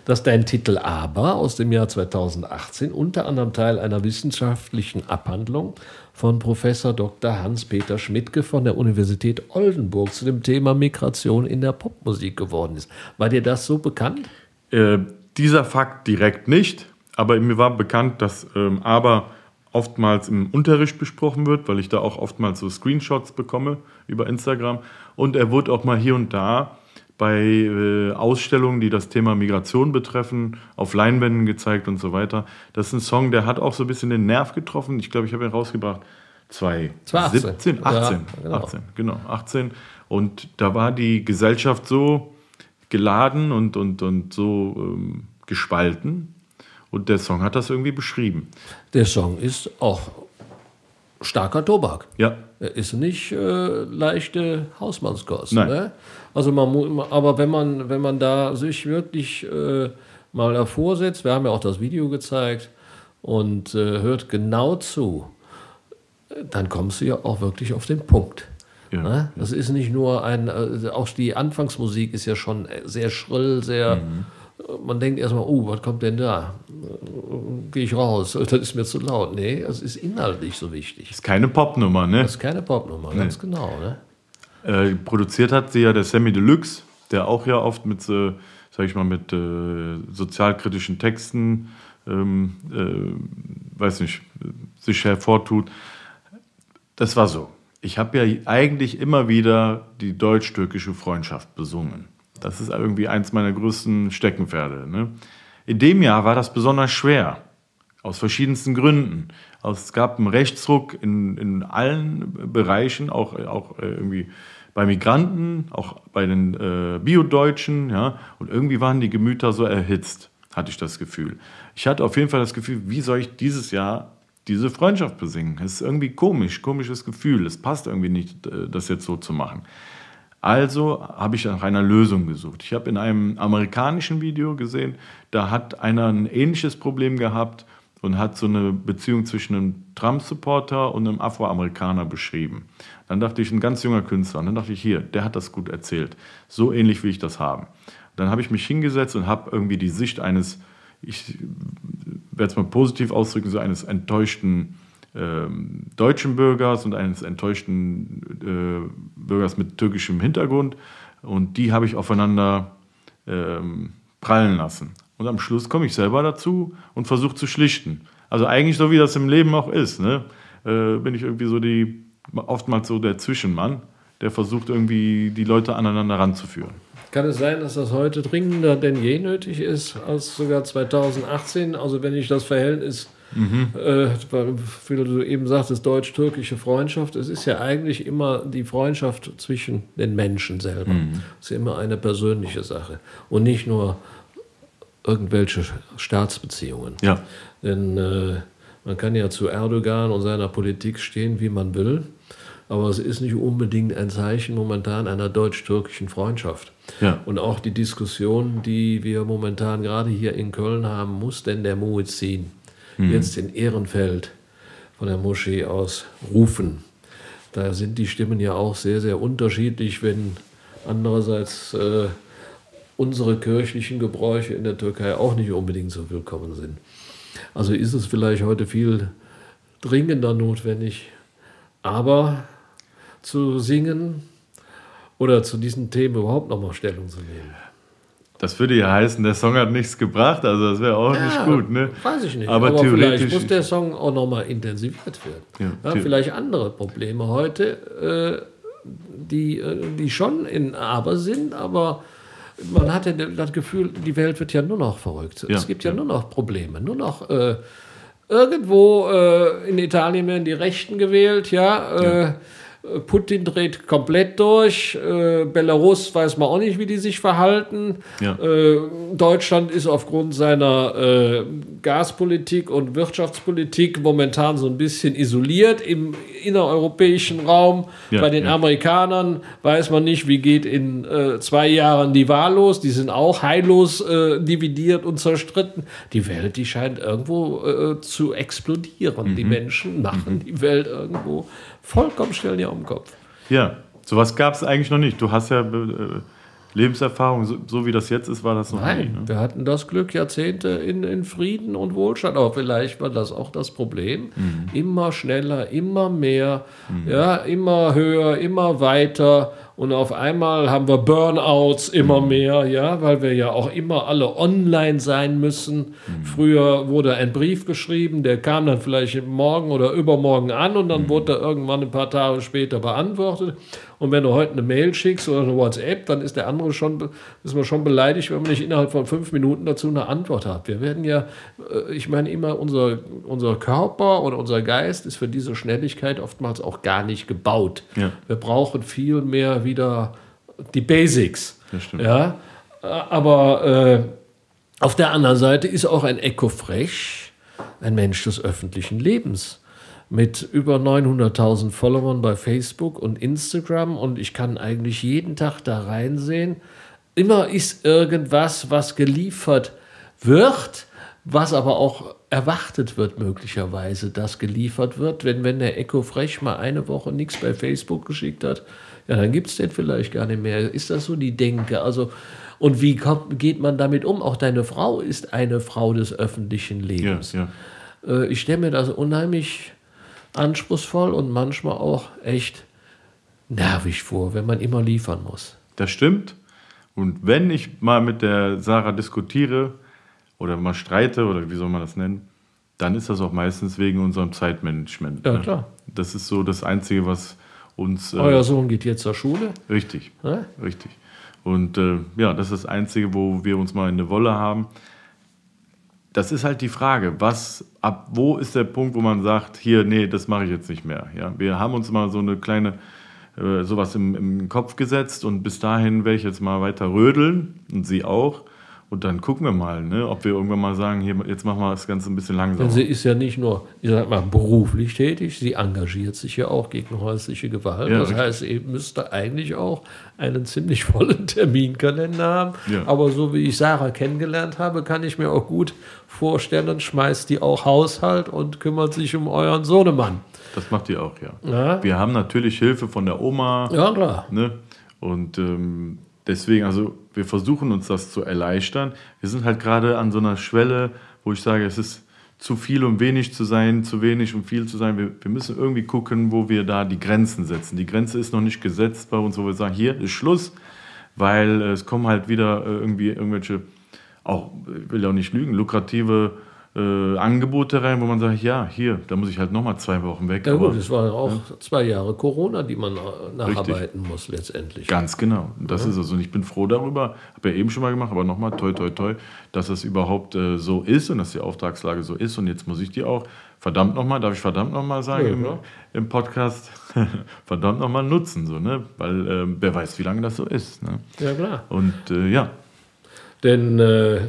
[SPEAKER 1] dass dein Titel Aber aus dem Jahr 2018 unter anderem Teil einer wissenschaftlichen Abhandlung von Professor Dr. Hans-Peter Schmidtke von der Universität Oldenburg zu dem Thema Migration in der Popmusik geworden ist. War dir das so bekannt?
[SPEAKER 2] Äh, dieser Fakt direkt nicht, aber mir war bekannt, dass ähm, aber oftmals im Unterricht besprochen wird, weil ich da auch oftmals so Screenshots bekomme über Instagram. Und er wurde auch mal hier und da bei äh, Ausstellungen, die das Thema Migration betreffen, auf Leinwänden gezeigt und so weiter. Das ist ein Song, der hat auch so ein bisschen den Nerv getroffen. Ich glaube, ich habe ihn rausgebracht 2017, 18, ja, genau. 18, genau, 18. Und da war die Gesellschaft so geladen und, und, und so ähm, gespalten. Und der Song hat das irgendwie beschrieben.
[SPEAKER 1] Der Song ist auch starker Tobak.
[SPEAKER 2] Ja.
[SPEAKER 1] Er ist nicht äh, leichte Hausmannskost. Nein. Ne? Also man, aber wenn man, wenn man da sich wirklich äh, mal davor setzt, wir haben ja auch das Video gezeigt und äh, hört genau zu, dann kommst du ja auch wirklich auf den Punkt. Ja. Ne? Das ist nicht nur ein, äh, auch die Anfangsmusik ist ja schon sehr schrill, sehr. Mhm. Man denkt erstmal, oh, was kommt denn da? Gehe ich raus, das ist mir zu laut. Nee, es ist inhaltlich so wichtig.
[SPEAKER 2] Das ist keine Popnummer, ne?
[SPEAKER 1] Das ist keine Popnummer, nee. ganz genau, ne?
[SPEAKER 2] Äh, produziert hat sie ja der Sammy Deluxe, der auch ja oft mit, äh, sag ich mal, mit äh, sozialkritischen Texten, ähm, äh, weiß nicht, sich hervortut. Das war so ich habe ja eigentlich immer wieder die deutsch-türkische Freundschaft besungen. Das ist irgendwie eins meiner größten Steckenpferde. Ne? In dem Jahr war das besonders schwer, aus verschiedensten Gründen. Es gab einen Rechtsruck in, in allen Bereichen, auch, auch äh, irgendwie bei Migranten, auch bei den äh, Biodeutschen. Ja? Und irgendwie waren die Gemüter so erhitzt, hatte ich das Gefühl. Ich hatte auf jeden Fall das Gefühl, wie soll ich dieses Jahr diese Freundschaft besingen. Es ist irgendwie komisch, komisches Gefühl. Es passt irgendwie nicht, äh, das jetzt so zu machen. Also habe ich nach einer Lösung gesucht. Ich habe in einem amerikanischen Video gesehen, da hat einer ein ähnliches Problem gehabt und hat so eine Beziehung zwischen einem Trump-Supporter und einem Afroamerikaner beschrieben. Dann dachte ich, ein ganz junger Künstler. Und dann dachte ich, hier, der hat das gut erzählt. So ähnlich will ich das haben. Dann habe ich mich hingesetzt und habe irgendwie die Sicht eines ich werde es mal positiv ausdrücken, so eines enttäuschten ähm, deutschen Bürgers und eines enttäuschten äh, Bürgers mit türkischem Hintergrund. Und die habe ich aufeinander ähm, prallen lassen. Und am Schluss komme ich selber dazu und versuche zu schlichten. Also eigentlich so, wie das im Leben auch ist. Ne? Äh, bin ich irgendwie so die, oftmals so der Zwischenmann, der versucht irgendwie die Leute aneinander ranzuführen.
[SPEAKER 1] Kann es sein, dass das heute dringender denn je nötig ist als sogar 2018? Also wenn ich das Verhältnis Mhm. Äh, wie du eben sagtest, deutsch-türkische Freundschaft. Es ist ja eigentlich immer die Freundschaft zwischen den Menschen selber. Mhm. Es ist immer eine persönliche Sache und nicht nur irgendwelche Staatsbeziehungen. Ja. Denn äh, man kann ja zu Erdogan und seiner Politik stehen, wie man will, aber es ist nicht unbedingt ein Zeichen momentan einer deutsch-türkischen Freundschaft. Ja. Und auch die Diskussion, die wir momentan gerade hier in Köln haben, muss denn der Muezzin mhm. jetzt in Ehrenfeld von der Moschee aus rufen? Da sind die Stimmen ja auch sehr, sehr unterschiedlich, wenn andererseits äh, unsere kirchlichen Gebräuche in der Türkei auch nicht unbedingt so willkommen sind. Also ist es vielleicht heute viel dringender notwendig, aber zu singen oder zu diesen Themen überhaupt nochmal Stellung zu nehmen.
[SPEAKER 2] Das würde ja heißen, der Song hat nichts gebracht, also das wäre auch ja, nicht gut. Ne?
[SPEAKER 1] Weiß ich nicht. Aber, aber vielleicht muss der Song auch nochmal intensiviert werden. Ja, ja, vielleicht andere Probleme heute, äh, die, äh, die schon in Aber sind, aber man hat ja das Gefühl, die Welt wird ja nur noch verrückt. Ja, es gibt ja, ja, nur noch Probleme, nur noch äh, irgendwo äh, in Italien werden die Rechten gewählt, ja. Äh, ja. Putin dreht komplett durch. Äh, Belarus weiß man auch nicht, wie die sich verhalten. Ja. Äh, Deutschland ist aufgrund seiner äh, Gaspolitik und Wirtschaftspolitik momentan so ein bisschen isoliert im innereuropäischen Raum. Ja, Bei den ja. Amerikanern weiß man nicht, wie geht in äh, zwei Jahren die Wahl los. Die sind auch heillos äh, dividiert und zerstritten. Die Welt, die scheint irgendwo äh, zu explodieren. Mhm. Die Menschen machen mhm. die Welt irgendwo vollkommen ja um den Kopf.
[SPEAKER 2] Ja, sowas gab es eigentlich noch nicht. Du hast ja äh, Lebenserfahrung, so, so, wie das jetzt ist, war das noch
[SPEAKER 1] Nein, nicht. Ne? wir hatten das Glück, Jahrzehnte in, in, Frieden und Wohlstand. Aber vielleicht war das auch das Problem. Mhm. Immer schneller, immer mehr, mhm. ja, immer höher, immer weiter. Und auf einmal haben wir Burnouts immer mhm. mehr, ja, weil wir ja auch immer alle online sein müssen. Mhm. Früher wurde ein Brief geschrieben, der kam dann vielleicht morgen oder übermorgen an und dann mhm. wurde er irgendwann ein paar Tage später beantwortet. Und wenn du heute eine Mail schickst oder eine WhatsApp, dann ist der andere schon, ist man schon beleidigt, wenn man nicht innerhalb von fünf Minuten dazu eine Antwort hat. Wir werden ja, äh, ich meine immer, unser, unser Körper oder unser Geist ist für diese Schnelligkeit oftmals auch gar nicht gebaut. Ja. Wir brauchen viel mehr wieder die Basics. Ja, aber äh, auf der anderen Seite ist auch ein Echo Frech ein Mensch des öffentlichen Lebens mit über 900.000 Followern bei Facebook und Instagram und ich kann eigentlich jeden Tag da reinsehen. Immer ist irgendwas, was geliefert wird, was aber auch erwartet wird möglicherweise, dass geliefert wird. Wenn, wenn der Echo Frech mal eine Woche nichts bei Facebook geschickt hat, ja, dann gibt es den vielleicht gar nicht mehr. Ist das so die Denke? Also, und wie kommt, geht man damit um? Auch deine Frau ist eine Frau des öffentlichen Lebens. Ja, ja. Äh, ich stelle mir das unheimlich anspruchsvoll und manchmal auch echt nervig vor, wenn man immer liefern muss.
[SPEAKER 2] Das stimmt. Und wenn ich mal mit der Sarah diskutiere oder mal streite oder wie soll man das nennen, dann ist das auch meistens wegen unserem Zeitmanagement.
[SPEAKER 1] Ja, ne? klar.
[SPEAKER 2] Das ist so das Einzige, was uns.
[SPEAKER 1] Äh, Euer Sohn geht jetzt zur Schule?
[SPEAKER 2] Richtig. Ja? Richtig. Und äh, ja, das ist das Einzige, wo wir uns mal in der Wolle haben das ist halt die Frage, was, ab wo ist der Punkt, wo man sagt, hier, nee, das mache ich jetzt nicht mehr. Ja, wir haben uns mal so eine kleine, äh, sowas im, im Kopf gesetzt und bis dahin werde ich jetzt mal weiter rödeln und sie auch. Und dann gucken wir mal, ne, ob wir irgendwann mal sagen, hier, jetzt machen wir das Ganze ein bisschen langsamer.
[SPEAKER 1] sie ist ja nicht nur, ich sag mal, beruflich tätig, sie engagiert sich ja auch gegen häusliche Gewalt. Ja, das richtig. heißt, sie müsste eigentlich auch einen ziemlich vollen Terminkalender haben. Ja. Aber so wie ich Sarah kennengelernt habe, kann ich mir auch gut vorstellen, schmeißt die auch Haushalt und kümmert sich um euren Sohnemann.
[SPEAKER 2] Das macht die auch, ja. ja. Wir haben natürlich Hilfe von der Oma.
[SPEAKER 1] Ja, klar.
[SPEAKER 2] Ne? Und ähm, deswegen, also wir versuchen uns das zu erleichtern. Wir sind halt gerade an so einer Schwelle, wo ich sage, es ist zu viel um wenig zu sein, zu wenig um viel zu sein. Wir, wir müssen irgendwie gucken, wo wir da die Grenzen setzen. Die Grenze ist noch nicht gesetzt bei uns, wo wir sagen, hier ist Schluss, weil es kommen halt wieder äh, irgendwie irgendwelche, auch, ich will ja auch nicht lügen, lukrative äh, Angebote rein, wo man sagt, ja, hier, da muss ich halt nochmal zwei Wochen weg.
[SPEAKER 1] Ja gut, es waren auch ja. zwei Jahre Corona, die man nacharbeiten Richtig. muss letztendlich.
[SPEAKER 2] Ganz genau. Das ja. ist es. Und ich bin froh darüber, habe ja eben schon mal gemacht, aber nochmal toi, toi, toi, dass es überhaupt äh, so ist und dass die Auftragslage so ist. Und jetzt muss ich die auch, verdammt nochmal, darf ich verdammt nochmal sagen ja, im, im, Podcast, verdammt nochmal nutzen, so, ne? weil äh, wer weiß, wie lange das so ist. Ne?
[SPEAKER 1] Ja, klar.
[SPEAKER 2] Und äh, ja.
[SPEAKER 1] Denn äh,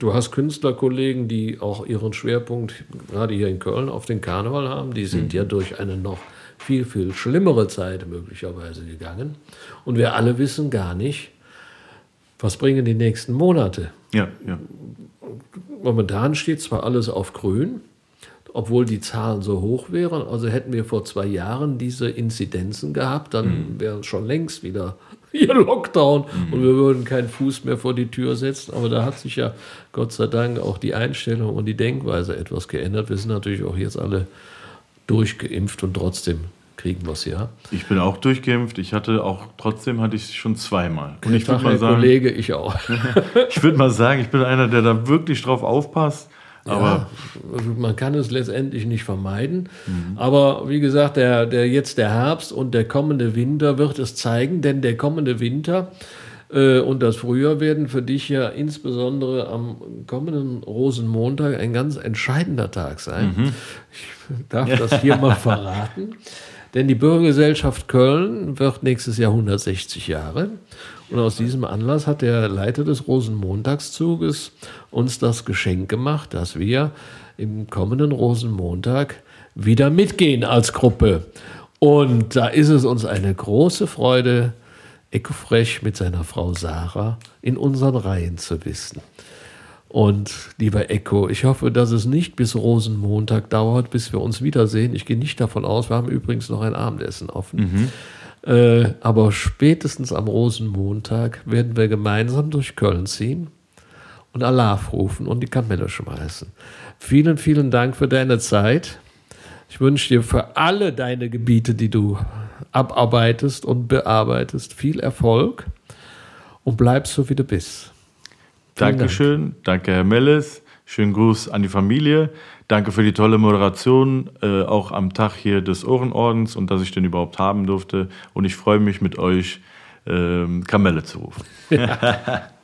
[SPEAKER 1] du hast Künstlerkollegen, die auch ihren Schwerpunkt gerade hier in Köln auf den Karneval haben. Die sind mhm. ja durch eine noch viel, viel schlimmere Zeit möglicherweise gegangen. Und wir alle wissen gar nicht, was bringen die nächsten Monate.
[SPEAKER 2] Ja, ja.
[SPEAKER 1] Momentan steht zwar alles auf grün, obwohl die Zahlen so hoch wären. Also hätten wir vor zwei Jahren diese Inzidenzen gehabt, dann mhm. wären schon längst wieder hier Lockdown mhm. und wir würden keinen Fuß mehr vor die Tür setzen. Aber da hat sich ja Gott sei Dank auch die Einstellung und die Denkweise etwas geändert. Wir sind natürlich auch jetzt alle durchgeimpft und trotzdem kriegen wir es ja.
[SPEAKER 2] Ich bin auch durchgeimpft. Ich hatte auch, trotzdem hatte ich es schon zweimal.
[SPEAKER 1] Und ich würde mal sagen, Kollege, ich auch.
[SPEAKER 2] ich würde mal sagen, ich bin einer, der da wirklich drauf aufpasst aber
[SPEAKER 1] ja, man kann es letztendlich nicht vermeiden. Mhm. Aber wie gesagt, der, der jetzt der Herbst und der kommende Winter wird es zeigen, denn der kommende Winter äh, und das Frühjahr werden für dich ja insbesondere am kommenden Rosenmontag ein ganz entscheidender Tag sein. Mhm. Ich darf das hier mal verraten. Denn die Bürgergesellschaft Köln wird nächstes Jahr 160 Jahre. Und aus diesem Anlass hat der Leiter des Rosenmontagszuges uns das Geschenk gemacht, dass wir im kommenden Rosenmontag wieder mitgehen als Gruppe. Und da ist es uns eine große Freude, Ecofresh mit seiner Frau Sarah in unseren Reihen zu wissen. Und lieber Echo, ich hoffe, dass es nicht bis Rosenmontag dauert, bis wir uns wiedersehen. Ich gehe nicht davon aus, wir haben übrigens noch ein Abendessen offen. Mhm. Äh, aber spätestens am Rosenmontag werden wir gemeinsam durch Köln ziehen und Alarv rufen und die Kamelle schmeißen. Vielen, vielen Dank für deine Zeit. Ich wünsche dir für alle deine Gebiete, die du abarbeitest und bearbeitest, viel Erfolg und bleib so, wie du bist.
[SPEAKER 2] Vielen Dankeschön. Dank. Danke, Herr Melles. Schönen Gruß an die Familie. Danke für die tolle Moderation, äh, auch am Tag hier des Ohrenordens und dass ich den überhaupt haben durfte. Und ich freue mich mit euch, ähm, Kamelle zu rufen. Ja.